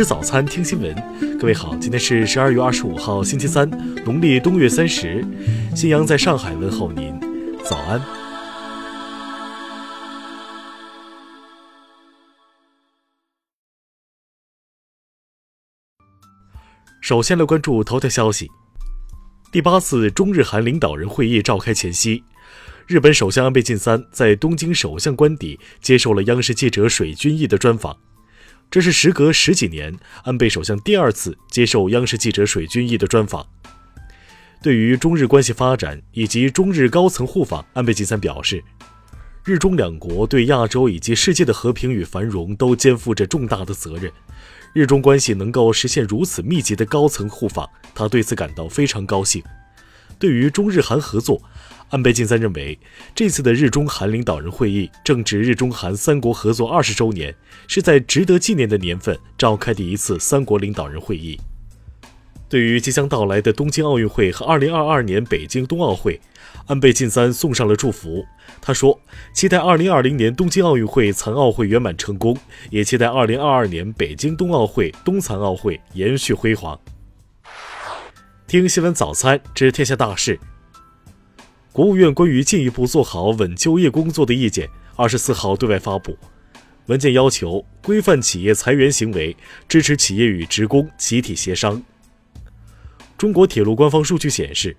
吃早餐，听新闻。各位好，今天是十二月二十五号，星期三，农历冬月三十。新阳在上海问候您，早安。首先来关注头条消息：第八次中日韩领导人会议召开前夕，日本首相安倍晋三在东京首相官邸接受了央视记者水均益的专访。这是时隔十几年，安倍首相第二次接受央视记者水均益的专访。对于中日关系发展以及中日高层互访，安倍晋三表示，日中两国对亚洲以及世界的和平与繁荣都肩负着重大的责任。日中关系能够实现如此密集的高层互访，他对此感到非常高兴。对于中日韩合作，安倍晋三认为，这次的日中韩领导人会议正值日中韩三国合作二十周年，是在值得纪念的年份召开的一次三国领导人会议。对于即将到来的东京奥运会和二零二二年北京冬奥会，安倍晋三送上了祝福。他说：“期待二零二零年东京奥运会残奥会圆满成功，也期待二零二二年北京冬奥会冬残奥会延续辉煌。”听新闻早餐知天下大事。国务院关于进一步做好稳就业工作的意见，二十四号对外发布。文件要求规范企业裁员行为，支持企业与职工集体协商。中国铁路官方数据显示，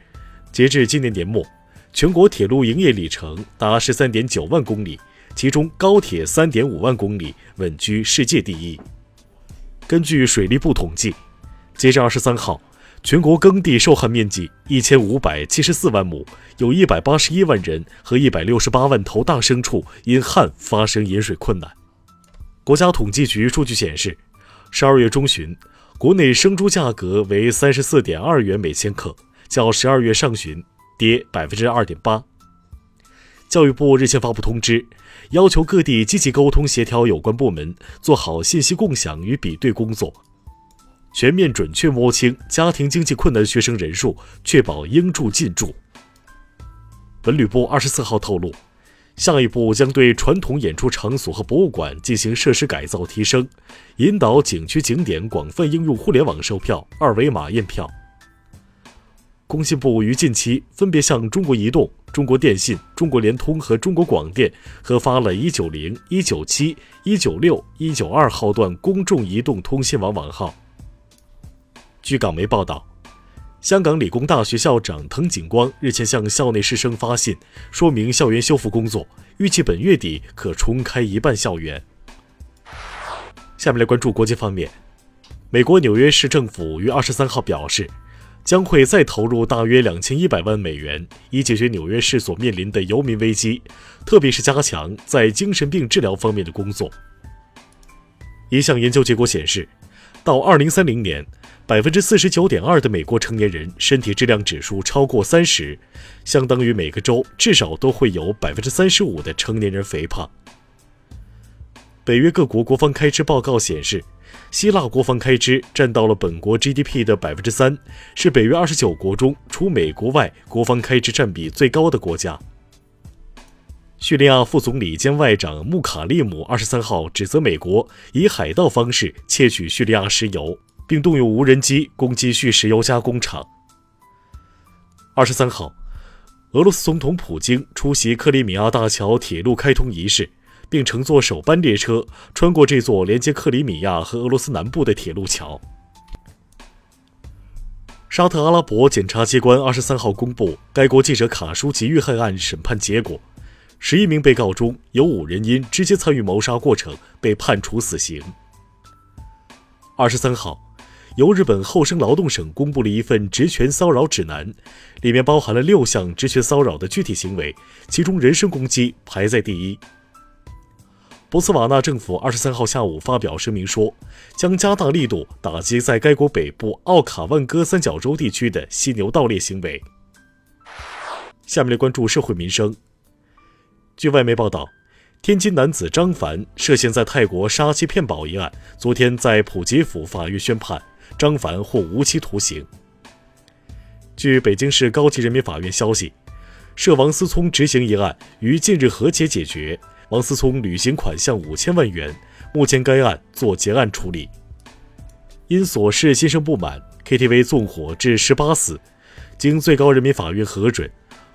截至今年年末，全国铁路营业里程达十三点九万公里，其中高铁三点五万公里，稳居世界第一。根据水利部统计，截至二十三号。全国耕地受旱面积一千五百七十四万亩，有一百八十一万人和一百六十八万头大牲畜因旱发生饮水困难。国家统计局数据显示，十二月中旬，国内生猪价格为三十四点二元每千克，较十二月上旬跌百分之二点八。教育部日前发布通知，要求各地积极沟通协调有关部门，做好信息共享与比对工作。全面准确摸清家庭经济困难学生人数，确保应助尽助。文旅部二十四号透露，下一步将对传统演出场所和博物馆进行设施改造提升，引导景区景点广泛应用互联网售票、二维码验票。工信部于近期分别向中国移动、中国电信、中国联通和中国广电核发了一九零、一九七、一九六、一九二号段公众移动通信网网号。据港媒报道，香港理工大学校长滕景光日前向校内师生发信，说明校园修复工作，预计本月底可重开一半校园。下面来关注国际方面，美国纽约市政府于二十三号表示，将会再投入大约两千一百万美元，以解决纽约市所面临的游民危机，特别是加强在精神病治疗方面的工作。一项研究结果显示，到二零三零年。百分之四十九点二的美国成年人身体质量指数超过三十，相当于每个州至少都会有百分之三十五的成年人肥胖。北约各国国防开支报告显示，希腊国防开支占到了本国 GDP 的百分之三，是北约二十九国中除美国外国防开支占比最高的国家。叙利亚副总理兼外长穆卡利姆二十三号指责美国以海盗方式窃取叙利亚石油。并动用无人机攻击叙石油加工厂。二十三号，俄罗斯总统普京出席克里米亚大桥铁路开通仪式，并乘坐首班列车穿过这座连接克里米亚和俄罗斯南部的铁路桥。沙特阿拉伯检察机关二十三号公布该国记者卡舒吉遇害案审判结果，十一名被告中有五人因直接参与谋杀过程被判处死刑。二十三号。由日本厚生劳动省公布了一份职权骚扰指南，里面包含了六项职权骚扰的具体行为，其中人身攻击排在第一。博茨瓦纳政府二十三号下午发表声明说，将加大力度打击在该国北部奥卡万戈三角洲地区的犀牛盗猎行为。下面来关注社会民生。据外媒报道，天津男子张凡涉嫌在泰国杀妻骗保一案，昨天在普吉府法院宣判。张凡获无期徒刑。据北京市高级人民法院消息，涉王思聪执行一案于近日和解解决，王思聪履行款项五千万元，目前该案做结案处理。因琐事心生不满，KTV 纵火致十八死。经最高人民法院核准，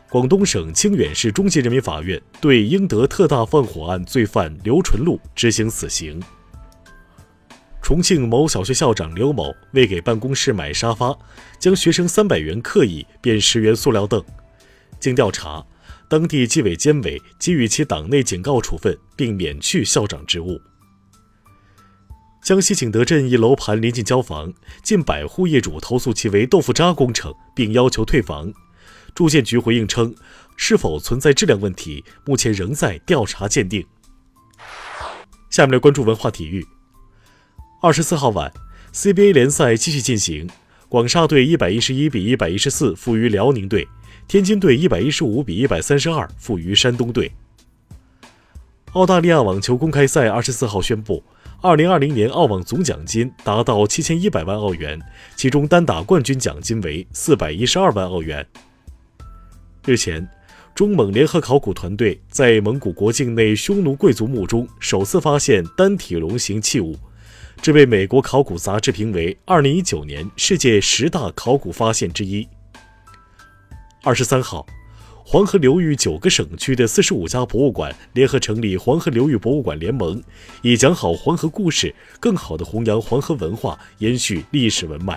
广东省清远市中级人民法院对英德特大放火案罪犯刘纯禄执行死刑。重庆某小学校长刘某为给办公室买沙发，将学生三百元刻椅变十元塑料凳。经调查，当地纪委监委给予其党内警告处分，并免去校长职务。江西景德镇一楼盘临近交房，近百户业主投诉其为豆腐渣工程，并要求退房。住建局回应称，是否存在质量问题，目前仍在调查鉴定。下面来关注文化体育。二十四号晚，CBA 联赛继续进行。广厦队一百一十一比一百一十四负于辽宁队，天津队一百一十五比一百三十二负于山东队。澳大利亚网球公开赛二十四号宣布，二零二零年澳网总奖金达到七千一百万澳元，其中单打冠军奖金为四百一十二万澳元。日前，中蒙联合考古团队在蒙古国境内匈奴贵族墓中首次发现单体龙形器物。这被美国考古杂志评为2019年世界十大考古发现之一。二十三号，黄河流域九个省区的四十五家博物馆联合成立黄河流域博物馆联盟，以讲好黄河故事，更好地弘扬黄河文化，延续历史文脉。